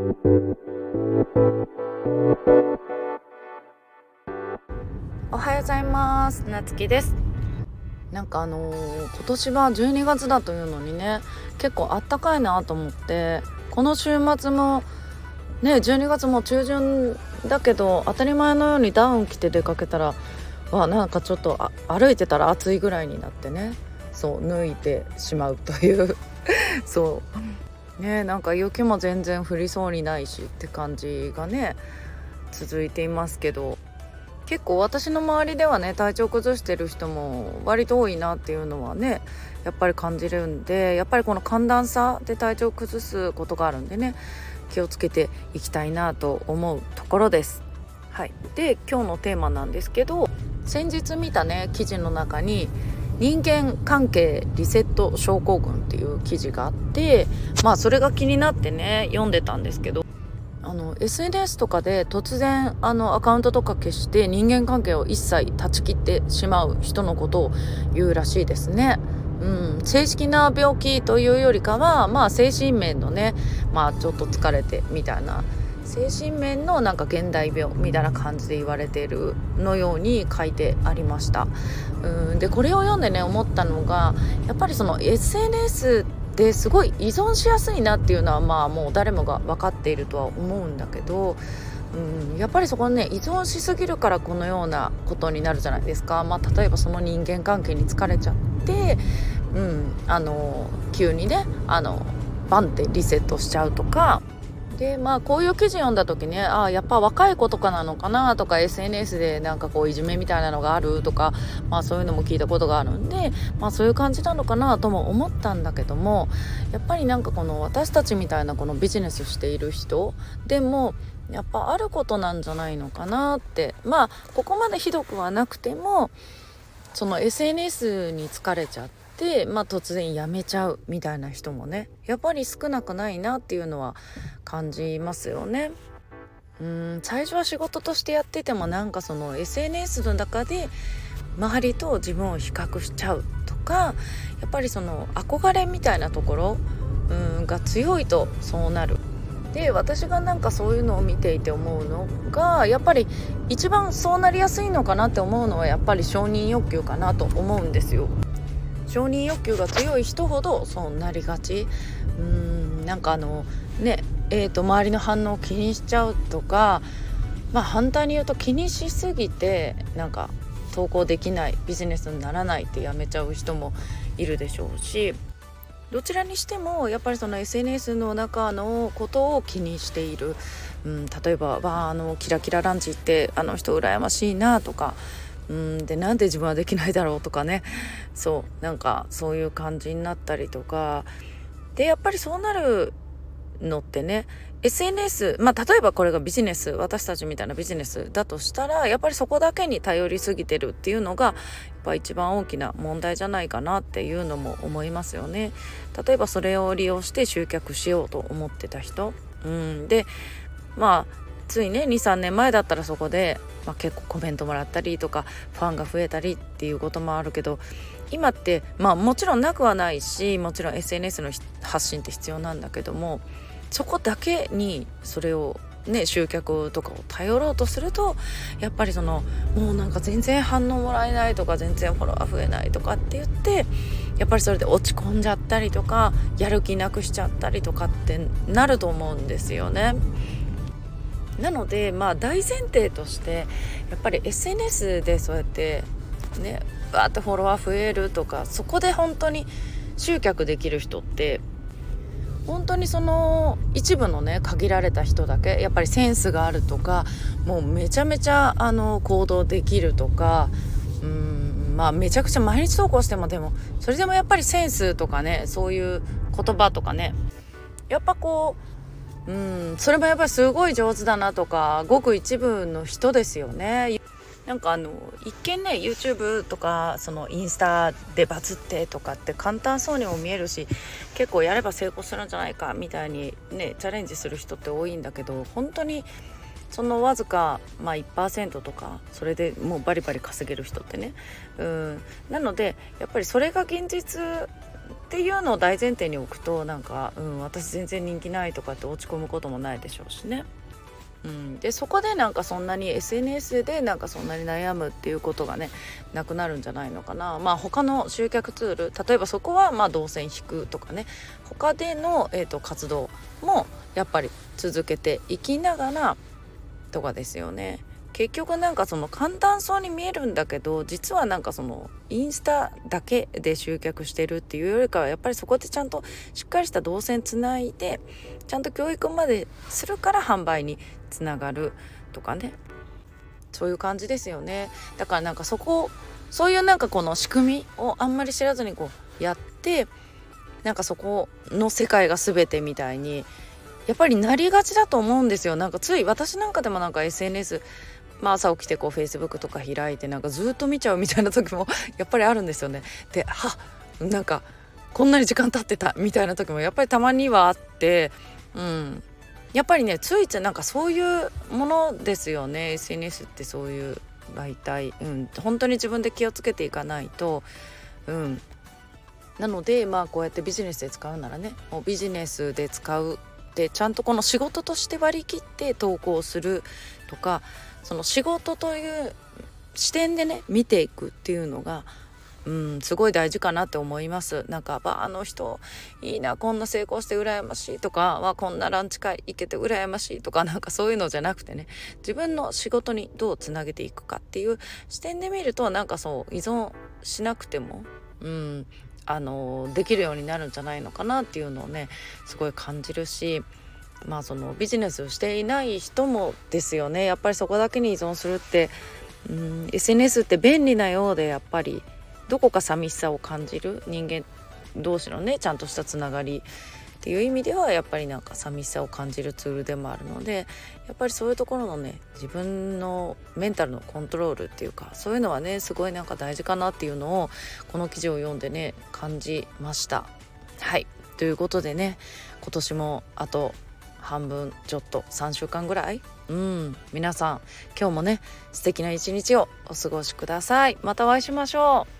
おはようございます。なつきです。なんかあのー、今年は12月だというのにね結構あったかいなと思ってこの週末もね12月も中旬だけど当たり前のようにダウン着て出かけたらわなんかちょっと歩いてたら暑いぐらいになってねそう脱いでしまうという。そう。ねなんか雪も全然降りそうにないしって感じがね続いていますけど結構私の周りではね体調崩してる人も割と多いなっていうのはねやっぱり感じるんでやっぱりこの寒暖差で体調崩すことがあるんでね気をつけていきたいなと思うところです。はい、で今日のテーマなんですけど先日見たね記事の中に人間関係リセット症候群っていう記事があってまあそれが気になってね読んでたんですけどあの SNS とかで突然あのアカウントとか消して人間関係を一切断ち切ってしまう人のことを言うらしいですね。うん、正式な病気というよりかはまあ精神面のねまあちょっと疲れてみたいな精神面のなんか現代病みたいな感じで言われているのように書いてありました。うんでこれを読んでね思ったのがやっぱりその SNS ですごい依存しやすいなっていうのはまあもう誰もが分かっているとは思うんだけどうん、やっぱりそこね依存しすぎるからこのようなことになるじゃないですか、まあ、例えばその人間関係に疲れちゃって、うん、あの急にねあのバンってリセットしちゃうとかでまあこういう記事読んだ時ねああやっぱ若い子とかなのかなとか SNS でなんかこういじめみたいなのがあるとかまあそういうのも聞いたことがあるんでまあそういう感じなのかなとも思ったんだけどもやっぱりなんかこの私たちみたいなこのビジネスしている人でもやっぱあることなんじゃないのかなってまあここまでひどくはなくてもその SNS に疲れちゃってで、まあ、突然辞めちゃうみたいな人もねやっぱり少なくないなっていうのは感じますよね。うん最初は仕事としてやっててもなんかその SNS の中で周りと自分を比較しちゃうとかやっぱりその憧れみたいなところうんが強いとそうなる。で私がなんかそういうのを見ていて思うのがやっぱり一番そうなりやすいのかなって思うのはやっぱり承認欲求かなと思うんですよ。承認欲求が強い人ほどそうなりがち。うんなんかあのねえーと、周りの反応を気にしちゃうとか、まあ、反対に言うと気にしすぎてなんか投稿できないビジネスにならないってやめちゃう人もいるでしょうしどちらにしてもやっぱりその SNS の中のことを気にしている、うん、例えば「わあのキラキラランチってあの人羨ましいな」とかうんでなんで自分はできないだろうとかね。そうなんかそういう感じになったりとか。でやっぱりそうなるのってね SNS まあ例えばこれがビジネス私たちみたいなビジネスだとしたらやっぱりそこだけに頼りすぎてるっていうのがやっぱ一番大きな問題じゃないかなっていうのも思いますよね。例えばそれを利用して集客しようと思ってた人、うん、でまあついね23年前だったらそこで、まあ、結構コメントもらったりとかファンが増えたりっていうこともあるけど今ってまあもちろんなくはないしもちろん SNS の発信って必要なんだけどもそこだけにそれをね、集客とかを頼ろうとするとやっぱりそのもうなんか全然反応もらえないとか全然フォロワー増えないとかって言ってやっぱりそれで落ち込んじゃったりとかやる気なくしちゃったりとかってなると思うんですよね。なのでまあ大前提としてやっぱり SNS でそうやってねバーってフォロワー増えるとかそこで本当に集客できる人って本当にその一部のね限られた人だけやっぱりセンスがあるとかもうめちゃめちゃあの行動できるとかうんまあめちゃくちゃ毎日投稿してもでもそれでもやっぱりセンスとかねそういう言葉とかねやっぱこううんそれもやっぱりすごい上手だなとかごく一部の人ですよね。なんかあの一見ね YouTube とかそのインスタでバズってとかって簡単そうにも見えるし結構やれば成功するんじゃないかみたいにねチャレンジする人って多いんだけど本当にそのわずか、まあ、1%とかそれでもうバリバリ稼げる人ってねうんなのでやっぱりそれが現実っていうのを大前提に置くとなんか、うん、私全然人気ないとかって落ち込むこともないでしょうしね。うん、でそこでなんかそんなに SNS でなんかそんなに悩むっていうことがねなくなるんじゃないのかな。まあ他の集客ツール例えばそこはまあ動線引くとかね。他での、えーと活動もやっぱり続けていきながらとかですよね。結局なんかその簡単そうに見えるんだけど実はなんかそのインスタだけで集客してるっていうよりかはやっぱりそこでちゃんとしっかりした動線つないでちゃんと教育までするから販売につながるとかね。そういう感じですよね。だからなんかそこそういうなんかこの仕組みをあんまり知らずにこうやってなんかそこの世界が全てみたいにやっぱりなりがちだと思うんですよ。なんかつい私なんかでもなんか SNS まあ、朝起きてこうフェイスブックとか開いてなんかずっと見ちゃうみたいな時も やっぱりあるんですよね。ではなんかこんなに時間経ってたみたいな時もやっぱりたまにはあって、うん、やっぱりねついついなんかそういうものですよね。SNS ってそういう媒体、うん、本当に自分で気をつけていかないと、うん、なのでまあこうやってビジネスで使うならねもうビジネスで使う。ってちゃんとこの仕事として割り切って投稿するとかその仕事という視点でね見ていくっていうのがうんすごい大事かなって思います。なんかあの人いいなこんな成功して羨ましいとかはこんなランチ会行けて羨ましいとかなんかそういうのじゃなくてね自分の仕事にどうつなげていくかっていう視点で見るとなんかそう依存しなくてもうんあのできるようになるんじゃないのかなっていうのをねすごい感じるしまあそのビジネスをしていない人もですよねやっぱりそこだけに依存するってうん SNS って便利なようでやっぱりどこか寂しさを感じる人間同士のねちゃんとしたつながりっていう意味ではやっぱりなんか寂しさを感じるツールでもあるのでやっぱりそういうところのね自分のメンタルのコントロールっていうかそういうのはねすごいなんか大事かなっていうのをこの記事を読んでね感じました。はいということでね今年もあと半分ちょっと3週間ぐらい？うん。皆さん今日もね素敵な一日をお過ごしください。またお会いしましょう。